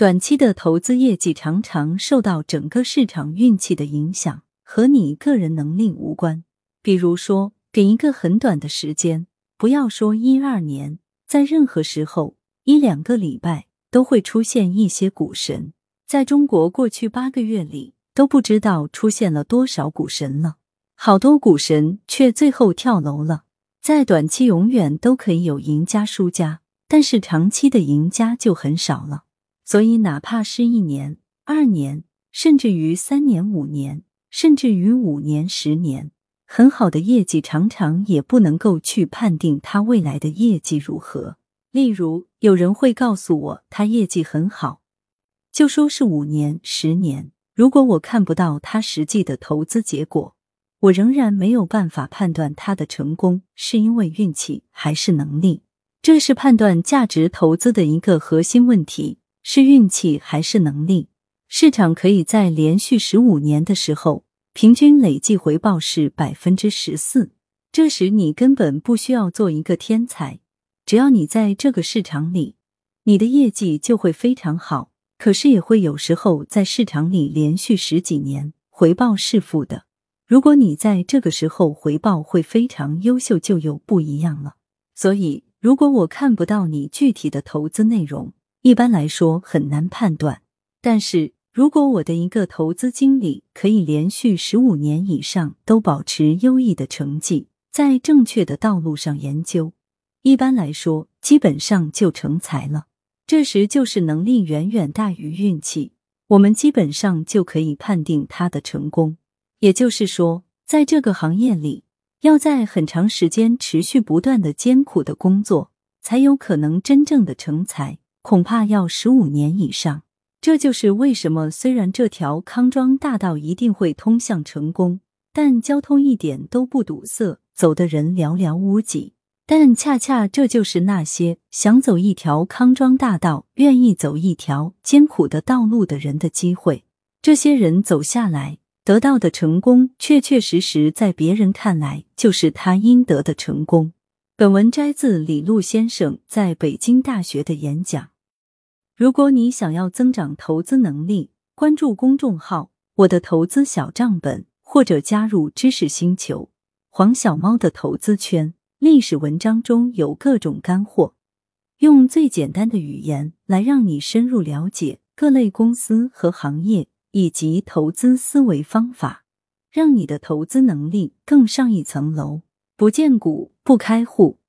短期的投资业绩常常受到整个市场运气的影响，和你个人能力无关。比如说，给一个很短的时间，不要说一二年，在任何时候，一两个礼拜都会出现一些股神。在中国过去八个月里，都不知道出现了多少股神了。好多股神却最后跳楼了。在短期永远都可以有赢家输家，但是长期的赢家就很少了。所以，哪怕是一年、二年，甚至于三年、五年，甚至于五年、十年，很好的业绩常常也不能够去判定他未来的业绩如何。例如，有人会告诉我他业绩很好。就说是五年、十年，如果我看不到他实际的投资结果，我仍然没有办法判断他的成功是因为运气还是能力。这是判断价值投资的一个核心问题：是运气还是能力？市场可以在连续十五年的时候，平均累计回报是百分之十四，这时你根本不需要做一个天才，只要你在这个市场里，你的业绩就会非常好。可是也会有时候在市场里连续十几年回报是负的。如果你在这个时候回报会非常优秀，就又不一样了。所以，如果我看不到你具体的投资内容，一般来说很难判断。但是如果我的一个投资经理可以连续十五年以上都保持优异的成绩，在正确的道路上研究，一般来说基本上就成才了。这时就是能力远远大于运气，我们基本上就可以判定他的成功。也就是说，在这个行业里，要在很长时间持续不断的艰苦的工作，才有可能真正的成才，恐怕要十五年以上。这就是为什么虽然这条康庄大道一定会通向成功，但交通一点都不堵塞，走的人寥寥无几。但恰恰这就是那些想走一条康庄大道、愿意走一条艰苦的道路的人的机会。这些人走下来得到的成功，确确实实在别人看来就是他应得的成功。本文摘自李路先生在北京大学的演讲。如果你想要增长投资能力，关注公众号“我的投资小账本”，或者加入知识星球黄小猫的投资圈。历史文章中有各种干货，用最简单的语言来让你深入了解各类公司和行业以及投资思维方法，让你的投资能力更上一层楼。不见股不开户。